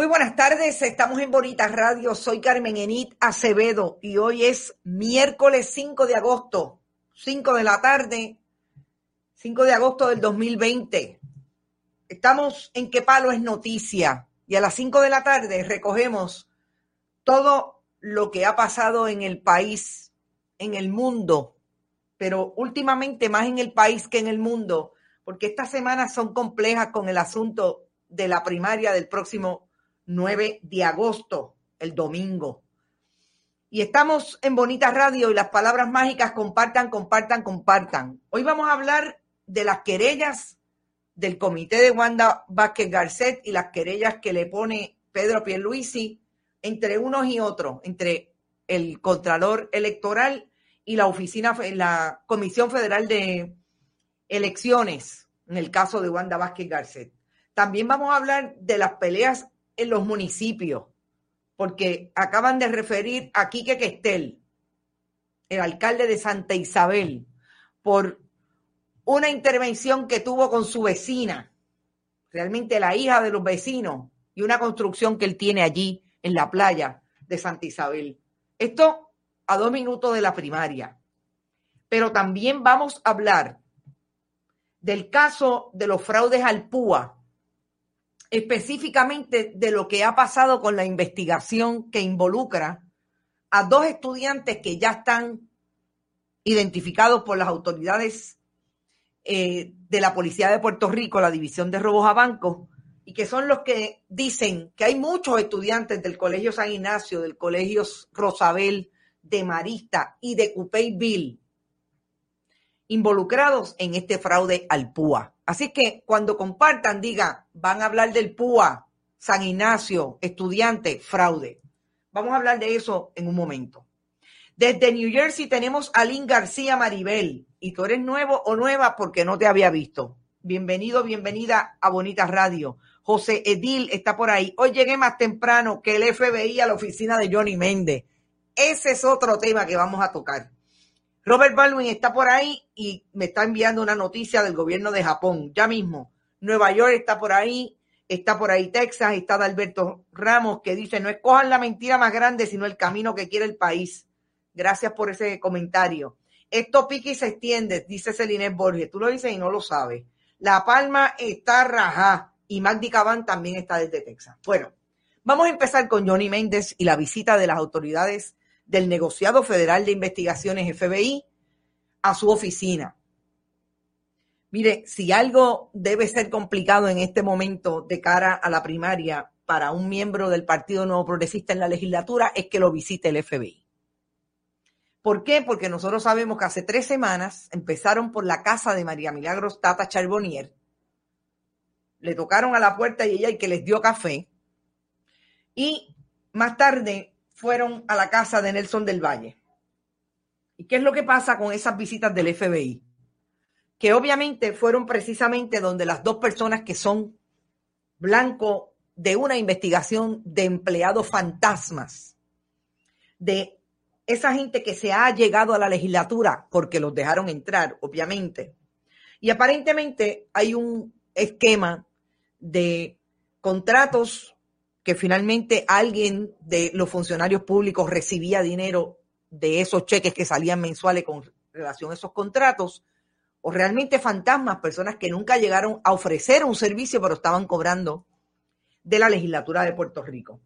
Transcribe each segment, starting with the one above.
Muy buenas tardes, estamos en Bonita Radio. Soy Carmen Enit Acevedo y hoy es miércoles 5 de agosto, 5 de la tarde, 5 de agosto del 2020. Estamos en qué palo es noticia y a las 5 de la tarde recogemos todo lo que ha pasado en el país, en el mundo, pero últimamente más en el país que en el mundo, porque estas semanas son complejas con el asunto de la primaria del próximo 9 de agosto, el domingo. Y estamos en Bonita Radio y las palabras mágicas compartan, compartan, compartan. Hoy vamos a hablar de las querellas del comité de Wanda Vázquez Garcet y las querellas que le pone Pedro Pierluisi entre unos y otros, entre el Contralor Electoral y la oficina, la Comisión Federal de Elecciones, en el caso de Wanda Vázquez Garcet. También vamos a hablar de las peleas en los municipios, porque acaban de referir a Quique Questel, el alcalde de Santa Isabel, por una intervención que tuvo con su vecina, realmente la hija de los vecinos, y una construcción que él tiene allí en la playa de Santa Isabel. Esto a dos minutos de la primaria. Pero también vamos a hablar del caso de los fraudes al PUA, específicamente de lo que ha pasado con la investigación que involucra a dos estudiantes que ya están identificados por las autoridades eh, de la Policía de Puerto Rico, la División de Robos a Bancos, y que son los que dicen que hay muchos estudiantes del Colegio San Ignacio, del Colegio Rosabel, de Marista y de Cupeyville involucrados en este fraude al PUA. Así que cuando compartan, digan, van a hablar del PUA, San Ignacio, estudiante, fraude. Vamos a hablar de eso en un momento. Desde New Jersey tenemos a Lynn García Maribel. Y tú eres nuevo o nueva porque no te había visto. Bienvenido, bienvenida a Bonita Radio. José Edil está por ahí. Hoy llegué más temprano que el FBI a la oficina de Johnny Méndez. ese es otro tema que vamos a tocar. Robert Baldwin está por ahí y me está enviando una noticia del gobierno de Japón, ya mismo. Nueva York está por ahí, está por ahí Texas, está Alberto Ramos que dice, no escojan la mentira más grande, sino el camino que quiere el país. Gracias por ese comentario. Esto pique y se extiende, dice Celine Borges. Tú lo dices y no lo sabes. La Palma está rajá y Magdi Caban también está desde Texas. Bueno, vamos a empezar con Johnny Méndez y la visita de las autoridades del negociado federal de investigaciones FBI a su oficina. Mire, si algo debe ser complicado en este momento de cara a la primaria para un miembro del Partido Nuevo Progresista en la legislatura es que lo visite el FBI. ¿Por qué? Porque nosotros sabemos que hace tres semanas empezaron por la casa de María Milagros Tata Charbonnier. Le tocaron a la puerta y ella y que les dio café. Y más tarde fueron a la casa de Nelson del Valle. ¿Y qué es lo que pasa con esas visitas del FBI? Que obviamente fueron precisamente donde las dos personas que son blanco de una investigación de empleados fantasmas, de esa gente que se ha llegado a la legislatura porque los dejaron entrar, obviamente. Y aparentemente hay un esquema de contratos que finalmente alguien de los funcionarios públicos recibía dinero de esos cheques que salían mensuales con relación a esos contratos, o realmente fantasmas, personas que nunca llegaron a ofrecer un servicio, pero estaban cobrando de la legislatura de Puerto Rico.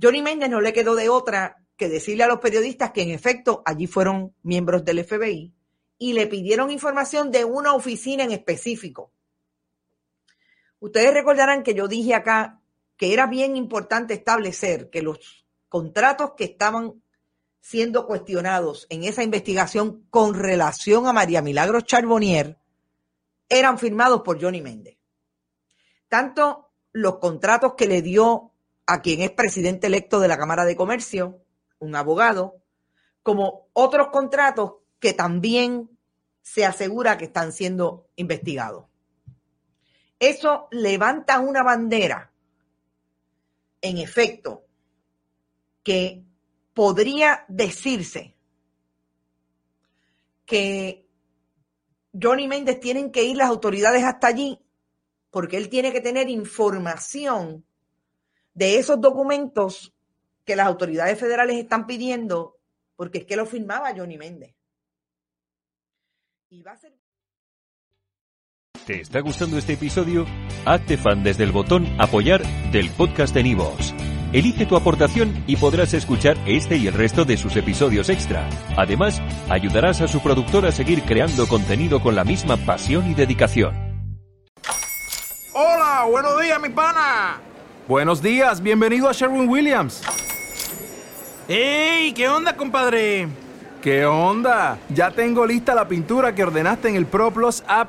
Johnny Méndez no le quedó de otra que decirle a los periodistas que en efecto allí fueron miembros del FBI y le pidieron información de una oficina en específico. Ustedes recordarán que yo dije acá que era bien importante establecer que los contratos que estaban siendo cuestionados en esa investigación con relación a María Milagros Charbonnier eran firmados por Johnny Méndez. Tanto los contratos que le dio a quien es presidente electo de la Cámara de Comercio, un abogado, como otros contratos que también se asegura que están siendo investigados. Eso levanta una bandera, en efecto, que podría decirse que Johnny Méndez tienen que ir las autoridades hasta allí porque él tiene que tener información de esos documentos que las autoridades federales están pidiendo, porque es que lo firmaba Johnny Méndez. ¿Te está gustando este episodio? Hazte fan desde el botón apoyar del podcast de Nivos. Elige tu aportación y podrás escuchar este y el resto de sus episodios extra. Además, ayudarás a su productor a seguir creando contenido con la misma pasión y dedicación. Hola, buenos días, mi pana. Buenos días, bienvenido a Sherwin Williams. ¡Ey! ¿Qué onda, compadre? ¿Qué onda? Ya tengo lista la pintura que ordenaste en el ProPlus app.